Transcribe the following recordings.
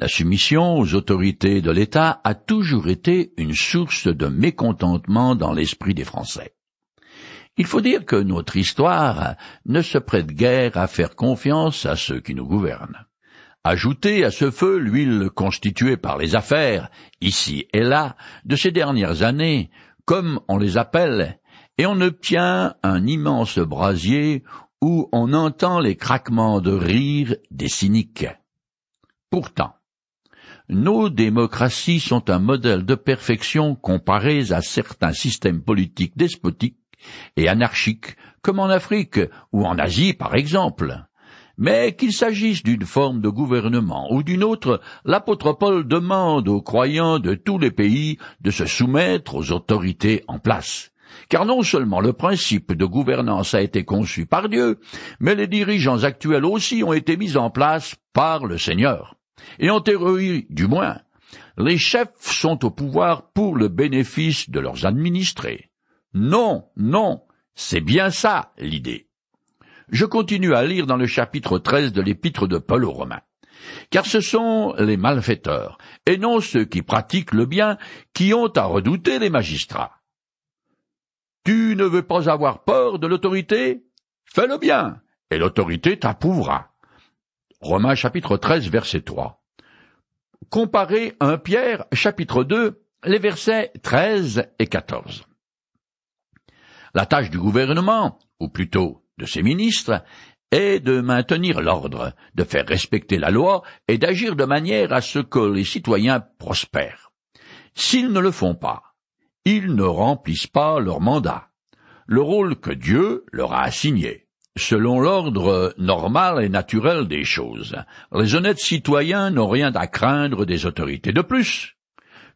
La soumission aux autorités de l'État a toujours été une source de mécontentement dans l'esprit des Français. Il faut dire que notre histoire ne se prête guère à faire confiance à ceux qui nous gouvernent. Ajoutez à ce feu l'huile constituée par les affaires, ici et là, de ces dernières années, comme on les appelle, et on obtient un immense brasier où on entend les craquements de rire des cyniques. Pourtant, nos démocraties sont un modèle de perfection comparé à certains systèmes politiques despotiques et anarchiques, comme en Afrique ou en Asie par exemple. Mais qu'il s'agisse d'une forme de gouvernement ou d'une autre, l'apôtre Paul demande aux croyants de tous les pays de se soumettre aux autorités en place. Car non seulement le principe de gouvernance a été conçu par Dieu, mais les dirigeants actuels aussi ont été mis en place par le Seigneur. Et en théorie, du moins, les chefs sont au pouvoir pour le bénéfice de leurs administrés. Non, non, c'est bien ça l'idée je continue à lire dans le chapitre 13 de l'épître de Paul aux Romains. Car ce sont les malfaiteurs, et non ceux qui pratiquent le bien, qui ont à redouter les magistrats. Tu ne veux pas avoir peur de l'autorité? Fais le bien, et l'autorité t'approuvera. Romains chapitre 13 verset 3. Comparez 1 Pierre chapitre 2 les versets 13 et 14. La tâche du gouvernement, ou plutôt de ses ministres est de maintenir l'ordre, de faire respecter la loi et d'agir de manière à ce que les citoyens prospèrent. S'ils ne le font pas, ils ne remplissent pas leur mandat, le rôle que Dieu leur a assigné. Selon l'ordre normal et naturel des choses, les honnêtes citoyens n'ont rien à craindre des autorités de plus,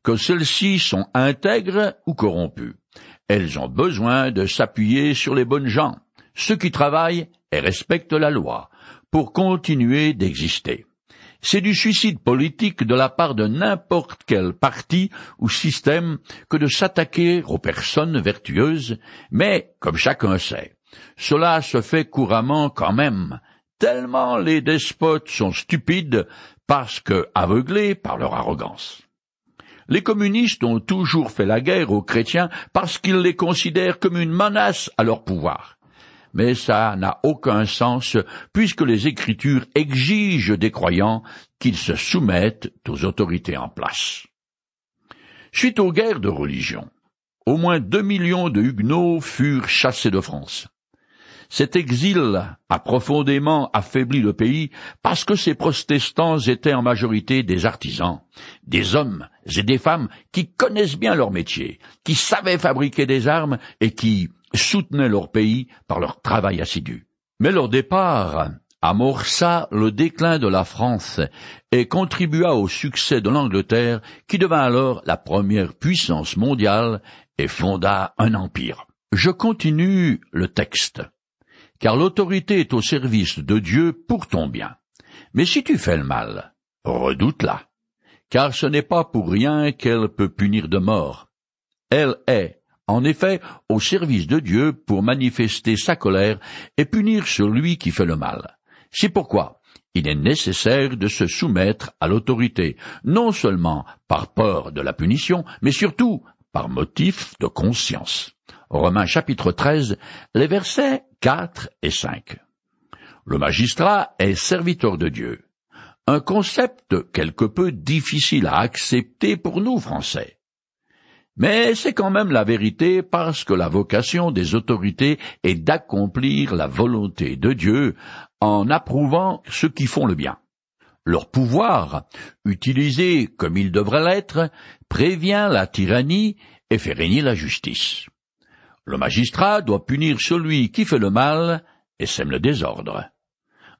que celles-ci sont intègres ou corrompues. Elles ont besoin de s'appuyer sur les bonnes gens, ceux qui travaillent et respectent la loi, pour continuer d'exister. C'est du suicide politique de la part de n'importe quel parti ou système que de s'attaquer aux personnes vertueuses, mais, comme chacun sait, cela se fait couramment quand même, tellement les despotes sont stupides parce que aveuglés par leur arrogance. Les communistes ont toujours fait la guerre aux chrétiens parce qu'ils les considèrent comme une menace à leur pouvoir mais ça n'a aucun sens puisque les Écritures exigent des croyants qu'ils se soumettent aux autorités en place. Suite aux guerres de religion, au moins deux millions de Huguenots furent chassés de France. Cet exil a profondément affaibli le pays parce que ces protestants étaient en majorité des artisans, des hommes et des femmes qui connaissent bien leur métier, qui savaient fabriquer des armes et qui, soutenaient leur pays par leur travail assidu. Mais leur départ amorça le déclin de la France et contribua au succès de l'Angleterre qui devint alors la première puissance mondiale et fonda un empire. Je continue le texte. Car l'autorité est au service de Dieu pour ton bien. Mais si tu fais le mal, redoute-la. Car ce n'est pas pour rien qu'elle peut punir de mort. Elle est en effet au service de Dieu pour manifester sa colère et punir celui qui fait le mal. C'est pourquoi il est nécessaire de se soumettre à l'autorité, non seulement par peur de la punition, mais surtout par motif de conscience. Romains chapitre 13, les versets 4 et 5. Le magistrat est serviteur de Dieu. Un concept quelque peu difficile à accepter pour nous Français. Mais c'est quand même la vérité parce que la vocation des autorités est d'accomplir la volonté de Dieu en approuvant ceux qui font le bien. Leur pouvoir, utilisé comme il devrait l'être, prévient la tyrannie et fait régner la justice. Le magistrat doit punir celui qui fait le mal et sème le désordre.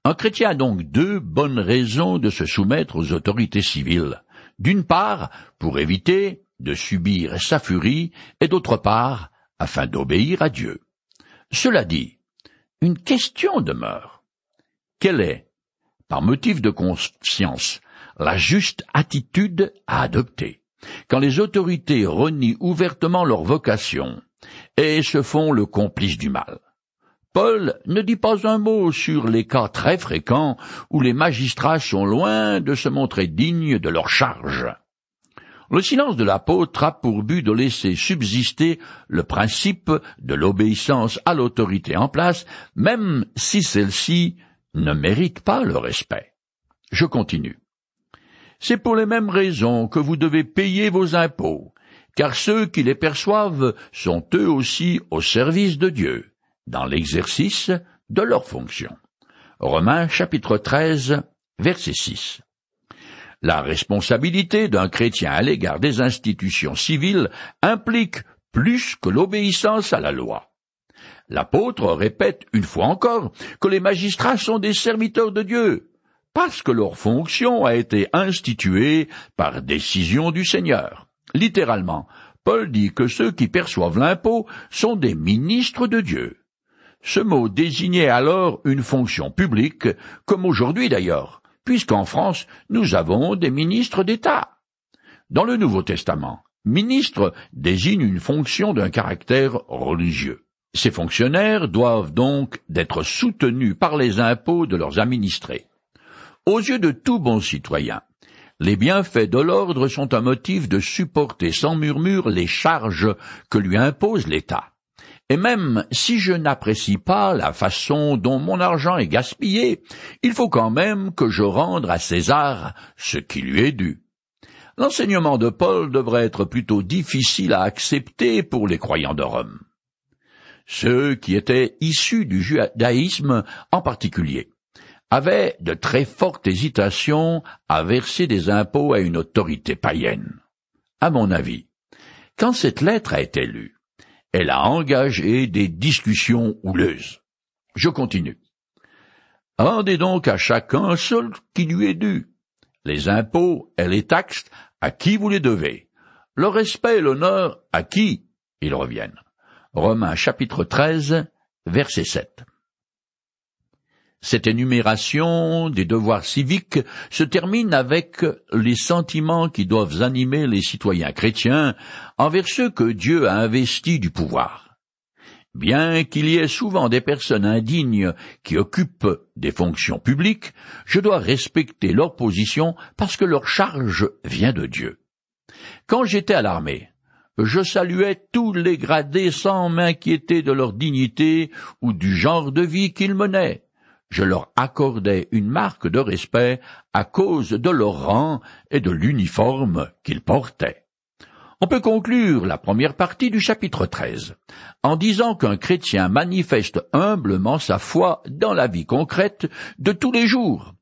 Un chrétien a donc deux bonnes raisons de se soumettre aux autorités civiles. D'une part, pour éviter de subir sa furie, et d'autre part, afin d'obéir à Dieu. Cela dit, une question demeure. Quelle est, par motif de conscience, la juste attitude à adopter quand les autorités renient ouvertement leur vocation et se font le complice du mal? Paul ne dit pas un mot sur les cas très fréquents où les magistrats sont loin de se montrer dignes de leur charge. Le silence de l'apôtre a pour but de laisser subsister le principe de l'obéissance à l'autorité en place, même si celle-ci ne mérite pas le respect. Je continue. C'est pour les mêmes raisons que vous devez payer vos impôts, car ceux qui les perçoivent sont eux aussi au service de Dieu dans l'exercice de leurs fonctions. Romains chapitre 13 verset 6. La responsabilité d'un chrétien à l'égard des institutions civiles implique plus que l'obéissance à la loi. L'apôtre répète une fois encore que les magistrats sont des serviteurs de Dieu, parce que leur fonction a été instituée par décision du Seigneur. Littéralement, Paul dit que ceux qui perçoivent l'impôt sont des ministres de Dieu. Ce mot désignait alors une fonction publique, comme aujourd'hui d'ailleurs, puisqu'en France nous avons des ministres d'État. Dans le Nouveau Testament, ministre désigne une fonction d'un caractère religieux. Ces fonctionnaires doivent donc d'être soutenus par les impôts de leurs administrés. Aux yeux de tout bon citoyen, les bienfaits de l'ordre sont un motif de supporter sans murmure les charges que lui impose l'État. Et même si je n'apprécie pas la façon dont mon argent est gaspillé, il faut quand même que je rende à César ce qui lui est dû. L'enseignement de Paul devrait être plutôt difficile à accepter pour les croyants de Rome. Ceux qui étaient issus du judaïsme en particulier avaient de très fortes hésitations à verser des impôts à une autorité païenne. À mon avis, quand cette lettre a été lue, elle a engagé des discussions houleuses. Je continue. Rendez donc à chacun ce qui lui est dû. Les impôts et les taxes, à qui vous les devez. Le respect et l'honneur, à qui ils reviennent. Romains chapitre 13, verset 7. Cette énumération des devoirs civiques se termine avec les sentiments qui doivent animer les citoyens chrétiens envers ceux que Dieu a investis du pouvoir. Bien qu'il y ait souvent des personnes indignes qui occupent des fonctions publiques, je dois respecter leur position parce que leur charge vient de Dieu. Quand j'étais à l'armée, je saluais tous les gradés sans m'inquiéter de leur dignité ou du genre de vie qu'ils menaient je leur accordais une marque de respect à cause de leur rang et de l'uniforme qu'ils portaient. On peut conclure la première partie du chapitre 13 en disant qu'un chrétien manifeste humblement sa foi dans la vie concrète de tous les jours,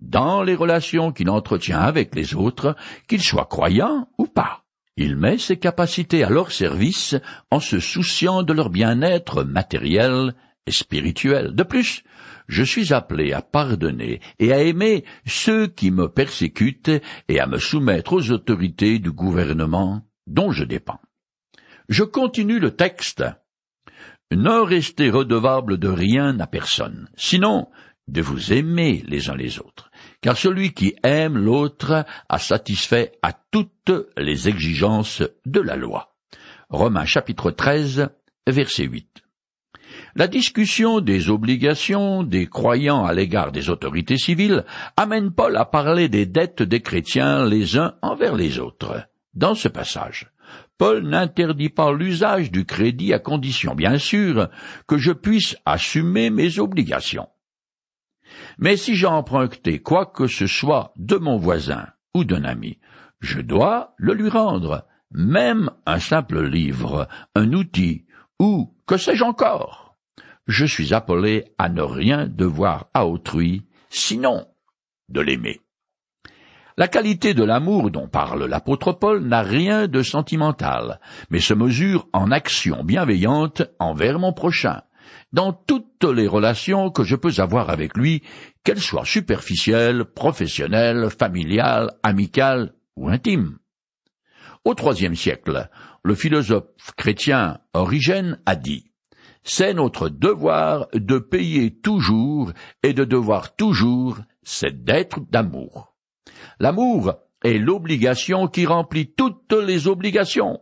dans les relations qu'il entretient avec les autres, qu'ils soient croyants ou pas. Il met ses capacités à leur service en se souciant de leur bien-être matériel et spirituel. De plus, je suis appelé à pardonner et à aimer ceux qui me persécutent et à me soumettre aux autorités du gouvernement dont je dépends. Je continue le texte. Ne restez redevable de rien à personne, sinon de vous aimer les uns les autres, car celui qui aime l'autre a satisfait à toutes les exigences de la loi. Romains chapitre 13, verset 8. La discussion des obligations des croyants à l'égard des autorités civiles amène Paul à parler des dettes des chrétiens les uns envers les autres. Dans ce passage, Paul n'interdit pas l'usage du crédit à condition, bien sûr, que je puisse assumer mes obligations. Mais si j'ai emprunté quoi que ce soit de mon voisin ou d'un ami, je dois le lui rendre, même un simple livre, un outil, ou que sais-je encore je suis appelé à ne rien devoir à autrui, sinon de l'aimer. La qualité de l'amour dont parle l'apôtre Paul n'a rien de sentimental, mais se mesure en action bienveillante envers mon prochain, dans toutes les relations que je peux avoir avec lui, qu'elles soient superficielles, professionnelles, familiales, amicales ou intimes. Au troisième siècle, le philosophe chrétien Origène a dit c'est notre devoir de payer toujours et de devoir toujours cette dette d'amour. L'amour est l'obligation qui remplit toutes les obligations.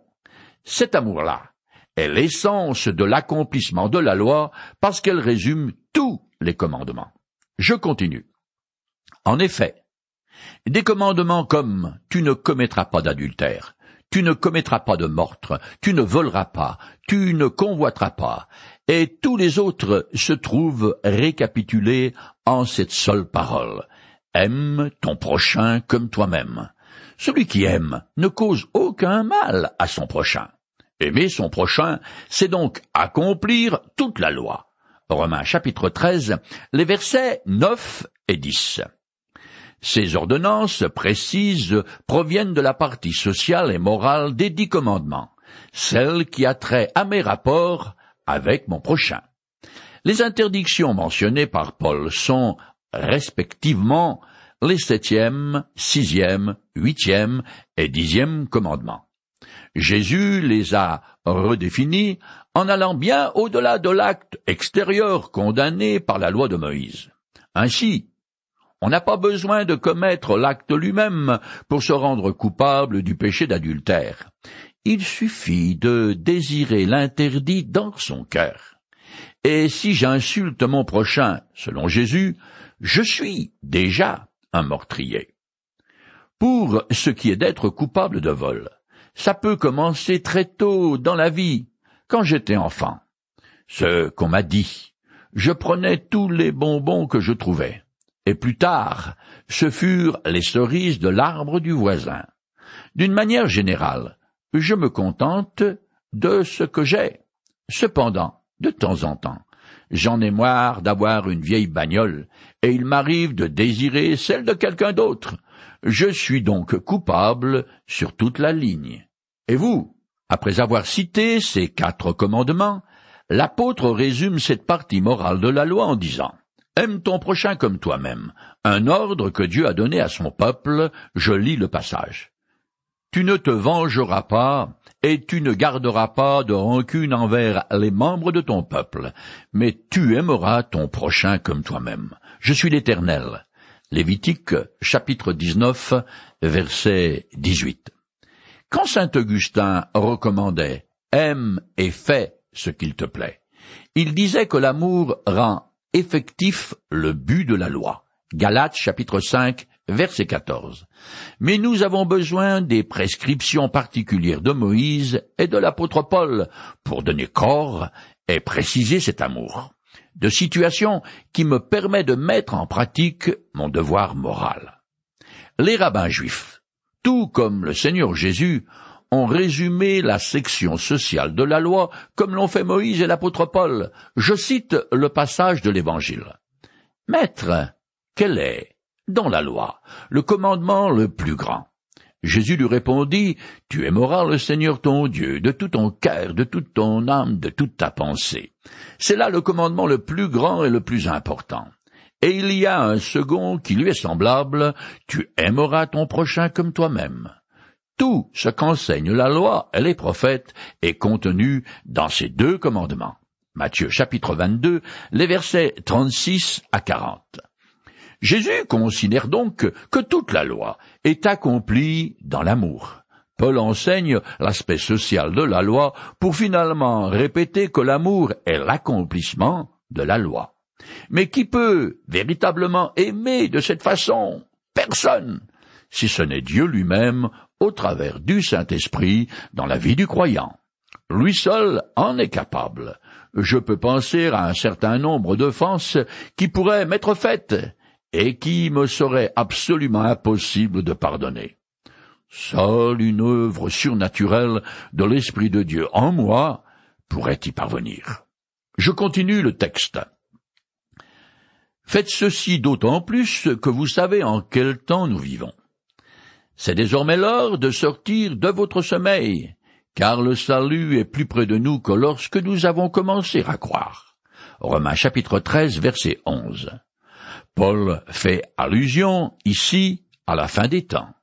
Cet amour-là est l'essence de l'accomplissement de la loi parce qu'elle résume tous les commandements. Je continue. En effet, des commandements comme tu ne commettras pas d'adultère, tu ne commettras pas de meurtre, tu ne voleras pas, tu ne convoiteras pas, et tous les autres se trouvent récapitulés en cette seule parole. Aime ton prochain comme toi-même. Celui qui aime ne cause aucun mal à son prochain. Aimer son prochain, c'est donc accomplir toute la loi. Romains chapitre 13, les versets 9 et 10. Ces ordonnances précises proviennent de la partie sociale et morale des dix commandements, celle qui a trait à mes rapports avec mon prochain. Les interdictions mentionnées par Paul sont respectivement les septième, sixième, huitième et dixième commandements. Jésus les a redéfinis en allant bien au-delà de l'acte extérieur condamné par la loi de Moïse. Ainsi, on n'a pas besoin de commettre l'acte lui-même pour se rendre coupable du péché d'adultère. Il suffit de désirer l'interdit dans son cœur. Et si j'insulte mon prochain, selon Jésus, je suis déjà un meurtrier. Pour ce qui est d'être coupable de vol, ça peut commencer très tôt dans la vie, quand j'étais enfant. Ce qu'on m'a dit, je prenais tous les bonbons que je trouvais et plus tard, ce furent les cerises de l'arbre du voisin. D'une manière générale, je me contente de ce que j'ai. Cependant, de temps en temps, j'en ai marre d'avoir une vieille bagnole, et il m'arrive de désirer celle de quelqu'un d'autre. Je suis donc coupable sur toute la ligne. Et vous, après avoir cité ces quatre commandements, l'apôtre résume cette partie morale de la loi en disant Aime ton prochain comme toi-même. Un ordre que Dieu a donné à son peuple, je lis le passage. Tu ne te vengeras pas, et tu ne garderas pas de rancune envers les membres de ton peuple, mais tu aimeras ton prochain comme toi-même. Je suis l'Éternel. Lévitique chapitre 19 verset 18. Quand saint Augustin recommandait Aime et fais ce qu'il te plaît, il disait que l'amour rend effectif le but de la loi. Galates chapitre 5 verset 14. Mais nous avons besoin des prescriptions particulières de Moïse et de l'apôtre Paul pour donner corps et préciser cet amour. De situation qui me permet de mettre en pratique mon devoir moral. Les rabbins juifs, tout comme le Seigneur Jésus, ont résumé la section sociale de la loi comme l'ont fait Moïse et l'apôtre Paul. Je cite le passage de l'Évangile. Maître, quel est, dans la loi, le commandement le plus grand? Jésus lui répondit, Tu aimeras le Seigneur ton Dieu de tout ton cœur, de toute ton âme, de toute ta pensée. C'est là le commandement le plus grand et le plus important. Et il y a un second qui lui est semblable, Tu aimeras ton prochain comme toi-même. Tout ce qu'enseigne la loi et les prophètes est contenu dans ces deux commandements. Matthieu chapitre 22, les versets 36 à 40. Jésus considère donc que toute la loi est accomplie dans l'amour. Paul enseigne l'aspect social de la loi pour finalement répéter que l'amour est l'accomplissement de la loi. Mais qui peut véritablement aimer de cette façon? Personne, si ce n'est Dieu lui-même au travers du Saint-Esprit dans la vie du croyant. Lui seul en est capable. Je peux penser à un certain nombre d'offenses qui pourraient m'être faites et qui me seraient absolument impossibles de pardonner. Seule une œuvre surnaturelle de l'Esprit de Dieu en moi pourrait y parvenir. Je continue le texte. Faites ceci d'autant plus que vous savez en quel temps nous vivons. C'est désormais l'heure de sortir de votre sommeil, car le salut est plus près de nous que lorsque nous avons commencé à croire. Romains chapitre 13 verset 11. Paul fait allusion ici à la fin des temps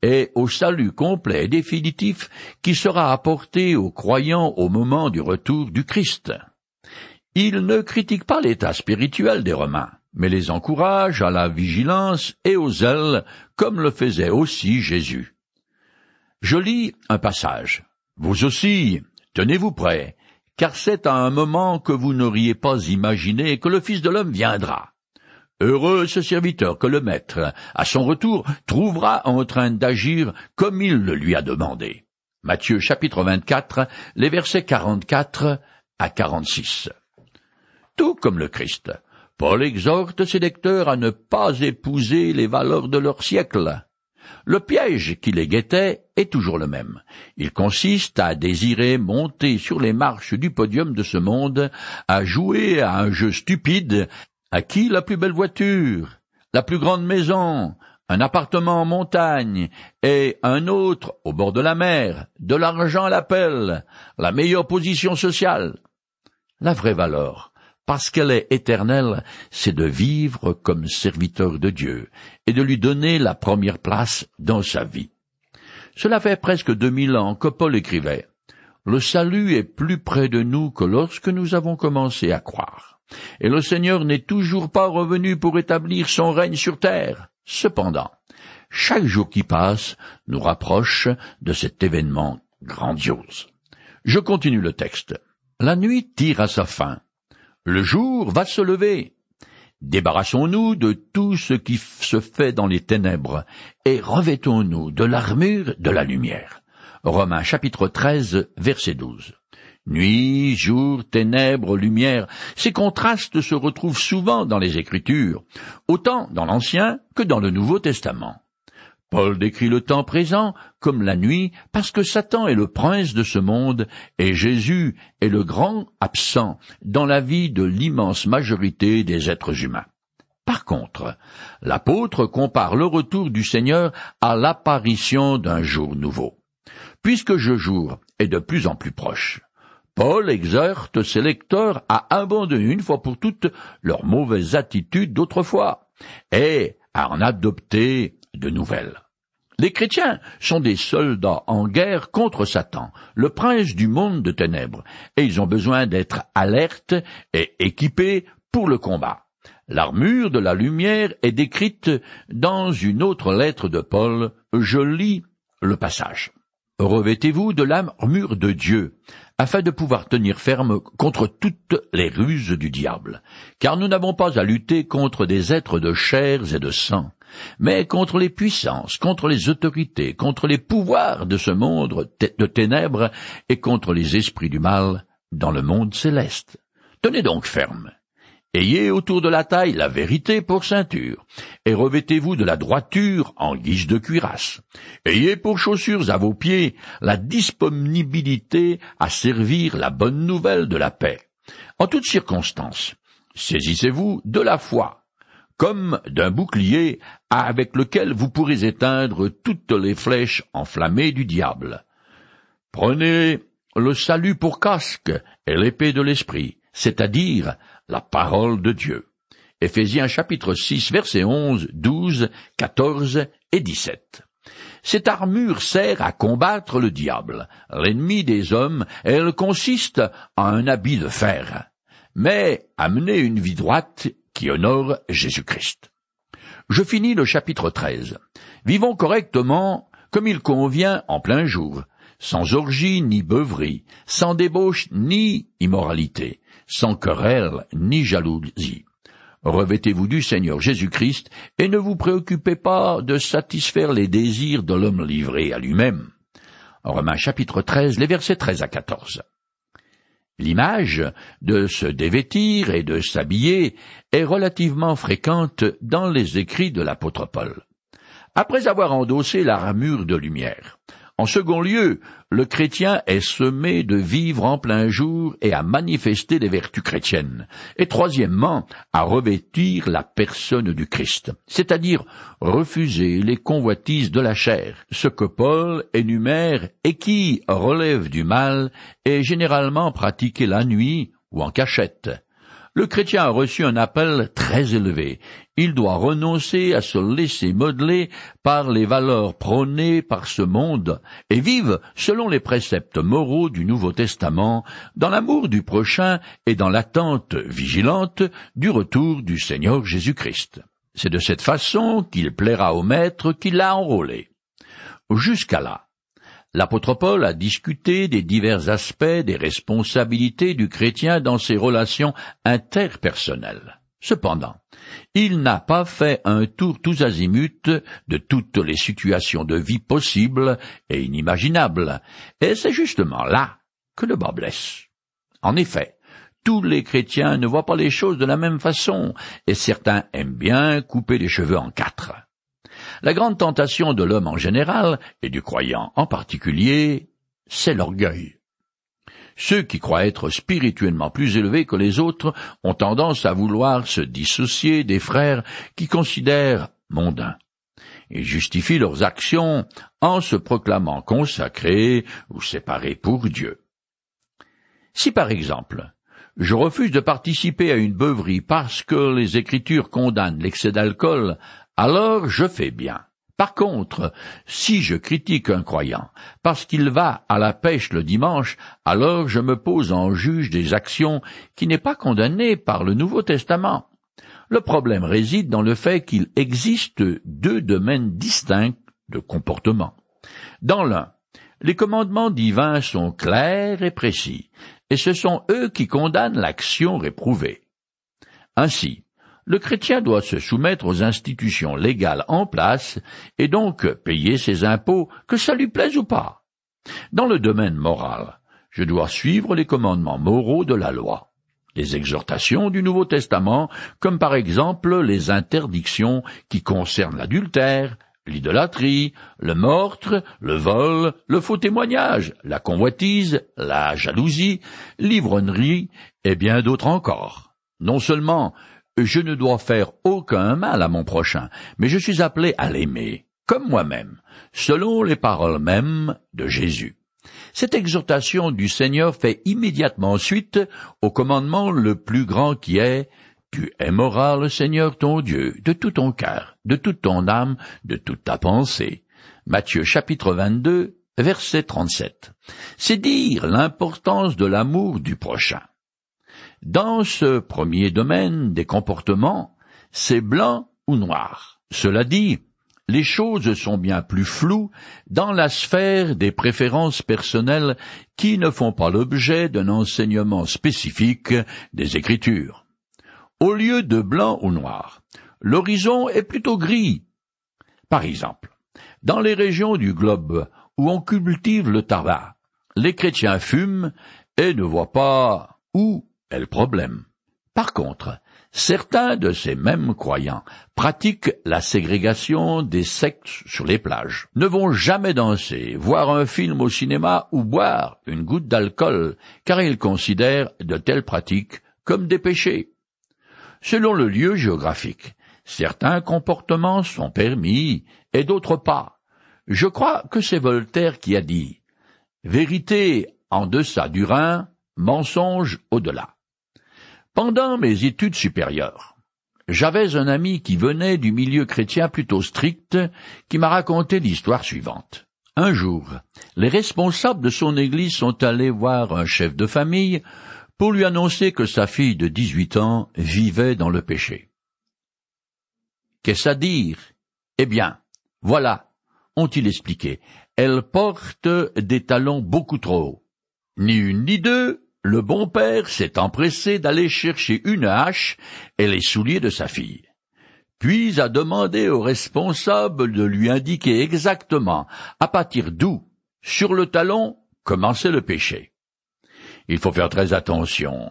et au salut complet et définitif qui sera apporté aux croyants au moment du retour du Christ. Il ne critique pas l'état spirituel des Romains, mais les encourage à la vigilance et au zèle, comme le faisait aussi Jésus. Je lis un passage. Vous aussi, Tenez-vous prêts, car c'est à un moment que vous n'auriez pas imaginé que le Fils de l'homme viendra. Heureux ce serviteur que le Maître, à son retour, trouvera en train d'agir comme il le lui a demandé. Matthieu chapitre 24, les versets 44 à 46. Tout comme le Christ, Paul exhorte ses lecteurs à ne pas épouser les valeurs de leur siècle. Le piège qui les guettait est toujours le même. Il consiste à désirer monter sur les marches du podium de ce monde, à jouer à un jeu stupide à qui la plus belle voiture, la plus grande maison, un appartement en montagne et un autre au bord de la mer, de l'argent à l'appel, la meilleure position sociale. La vraie valeur, parce qu'elle est éternelle, c'est de vivre comme serviteur de Dieu et de lui donner la première place dans sa vie. Cela fait presque deux mille ans que Paul écrivait. Le salut est plus près de nous que lorsque nous avons commencé à croire. Et le Seigneur n'est toujours pas revenu pour établir son règne sur terre. Cependant, chaque jour qui passe nous rapproche de cet événement grandiose. Je continue le texte. La nuit tire à sa fin. Le jour va se lever. Débarrassons-nous de tout ce qui se fait dans les ténèbres et revêtons-nous de l'armure de la lumière. Romains chapitre 13 verset 12. Nuit, jour, ténèbres, lumière, ces contrastes se retrouvent souvent dans les Écritures, autant dans l'Ancien que dans le Nouveau Testament. Paul décrit le temps présent comme la nuit parce que Satan est le prince de ce monde et Jésus est le grand absent dans la vie de l'immense majorité des êtres humains. Par contre, l'apôtre compare le retour du Seigneur à l'apparition d'un jour nouveau. Puisque ce jour est de plus en plus proche, Paul exhorte ses lecteurs à abandonner une fois pour toutes leurs mauvaises attitudes d'autrefois et à en adopter de nouvelles. Les chrétiens sont des soldats en guerre contre Satan, le prince du monde de ténèbres, et ils ont besoin d'être alertes et équipés pour le combat. L'armure de la lumière est décrite dans une autre lettre de Paul. Je lis le passage. Revêtez-vous de l'armure de Dieu, afin de pouvoir tenir ferme contre toutes les ruses du diable. Car nous n'avons pas à lutter contre des êtres de chair et de sang, mais contre les puissances, contre les autorités, contre les pouvoirs de ce monde de ténèbres et contre les esprits du mal dans le monde céleste. Tenez donc ferme. Ayez autour de la taille la vérité pour ceinture, et revêtez-vous de la droiture en guise de cuirasse. Ayez pour chaussures à vos pieds la disponibilité à servir la bonne nouvelle de la paix. En toutes circonstances, saisissez-vous de la foi, comme d'un bouclier avec lequel vous pourrez éteindre toutes les flèches enflammées du diable. Prenez le salut pour casque et l'épée de l'esprit, c'est-à-dire la parole de Dieu. Éphésiens chapitre 6 versets 11, 12, 14 et 17. Cette armure sert à combattre le diable, l'ennemi des hommes, elle consiste en un habit de fer, mais à mener une vie droite qui honore Jésus-Christ. Je finis le chapitre 13. Vivons correctement comme il convient en plein jour, sans orgie ni beuverie, sans débauche ni immoralité, sans querelle ni jalousie. Revêtez-vous du Seigneur Jésus-Christ et ne vous préoccupez pas de satisfaire les désirs de l'homme livré à lui-même. Romains chapitre 13, les versets 13 à 14. L'image de se dévêtir et de s'habiller est relativement fréquente dans les écrits de l'apôtre Paul. Après avoir endossé l'armure de lumière, en second lieu, le chrétien est semé de vivre en plein jour et à manifester les vertus chrétiennes. Et troisièmement, à revêtir la personne du Christ, c'est-à-dire refuser les convoitises de la chair, ce que Paul énumère et qui relève du mal est généralement pratiqué la nuit ou en cachette. Le chrétien a reçu un appel très élevé. Il doit renoncer à se laisser modeler par les valeurs prônées par ce monde et vivre selon les préceptes moraux du Nouveau Testament, dans l'amour du prochain et dans l'attente vigilante du retour du Seigneur Jésus-Christ. C'est de cette façon qu'il plaira au Maître qui l'a enrôlé. Jusqu'à là, L'apôtre Paul a discuté des divers aspects des responsabilités du chrétien dans ses relations interpersonnelles. Cependant, il n'a pas fait un tour tous azimuts de toutes les situations de vie possibles et inimaginables, et c'est justement là que le bas blesse. En effet, tous les chrétiens ne voient pas les choses de la même façon, et certains aiment bien couper les cheveux en quatre. La grande tentation de l'homme en général, et du croyant en particulier, c'est l'orgueil. Ceux qui croient être spirituellement plus élevés que les autres ont tendance à vouloir se dissocier des frères qui considèrent mondains. Ils justifient leurs actions en se proclamant consacrés ou séparés pour Dieu. Si par exemple, je refuse de participer à une beuverie parce que les Écritures condamnent l'excès d'alcool alors je fais bien. Par contre, si je critique un croyant parce qu'il va à la pêche le dimanche, alors je me pose en juge des actions qui n'est pas condamné par le Nouveau Testament. Le problème réside dans le fait qu'il existe deux domaines distincts de comportement. Dans l'un, les commandements divins sont clairs et précis, et ce sont eux qui condamnent l'action réprouvée. Ainsi, le chrétien doit se soumettre aux institutions légales en place et donc payer ses impôts, que ça lui plaise ou pas. Dans le domaine moral, je dois suivre les commandements moraux de la loi, les exhortations du Nouveau Testament, comme par exemple les interdictions qui concernent l'adultère, l'idolâtrie, le meurtre, le vol, le faux témoignage, la convoitise, la jalousie, l'ivrognerie et bien d'autres encore. Non seulement je ne dois faire aucun mal à mon prochain, mais je suis appelé à l'aimer, comme moi-même, selon les paroles mêmes de Jésus. Cette exhortation du Seigneur fait immédiatement suite au commandement le plus grand qui est Tu aimeras le Seigneur ton Dieu de tout ton cœur, de toute ton âme, de toute ta pensée. Matthieu chapitre 22, verset 37. C'est dire l'importance de l'amour du prochain. Dans ce premier domaine des comportements, c'est blanc ou noir. Cela dit, les choses sont bien plus floues dans la sphère des préférences personnelles qui ne font pas l'objet d'un enseignement spécifique des Écritures. Au lieu de blanc ou noir, l'horizon est plutôt gris. Par exemple, dans les régions du globe où on cultive le tabac, les chrétiens fument et ne voient pas où problème. Par contre, certains de ces mêmes croyants pratiquent la ségrégation des sectes sur les plages, ne vont jamais danser, voir un film au cinéma ou boire une goutte d'alcool, car ils considèrent de telles pratiques comme des péchés. Selon le lieu géographique, certains comportements sont permis et d'autres pas. Je crois que c'est Voltaire qui a dit Vérité en deçà du Rhin, mensonge au-delà. Pendant mes études supérieures, j'avais un ami qui venait du milieu chrétien plutôt strict, qui m'a raconté l'histoire suivante. Un jour, les responsables de son église sont allés voir un chef de famille pour lui annoncer que sa fille de dix-huit ans vivait dans le péché. Qu'est-ce à dire? Eh bien, voilà, ont-ils expliqué, elle porte des talons beaucoup trop hauts. Ni une ni deux, le bon père s'est empressé d'aller chercher une hache et les souliers de sa fille, puis a demandé au responsable de lui indiquer exactement à partir d'où, sur le talon, commençait le péché. Il faut faire très attention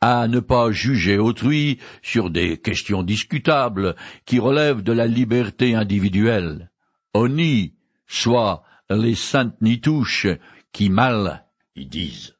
à ne pas juger autrui sur des questions discutables qui relèvent de la liberté individuelle. Oni, soit les saintes nitouches qui mal y disent.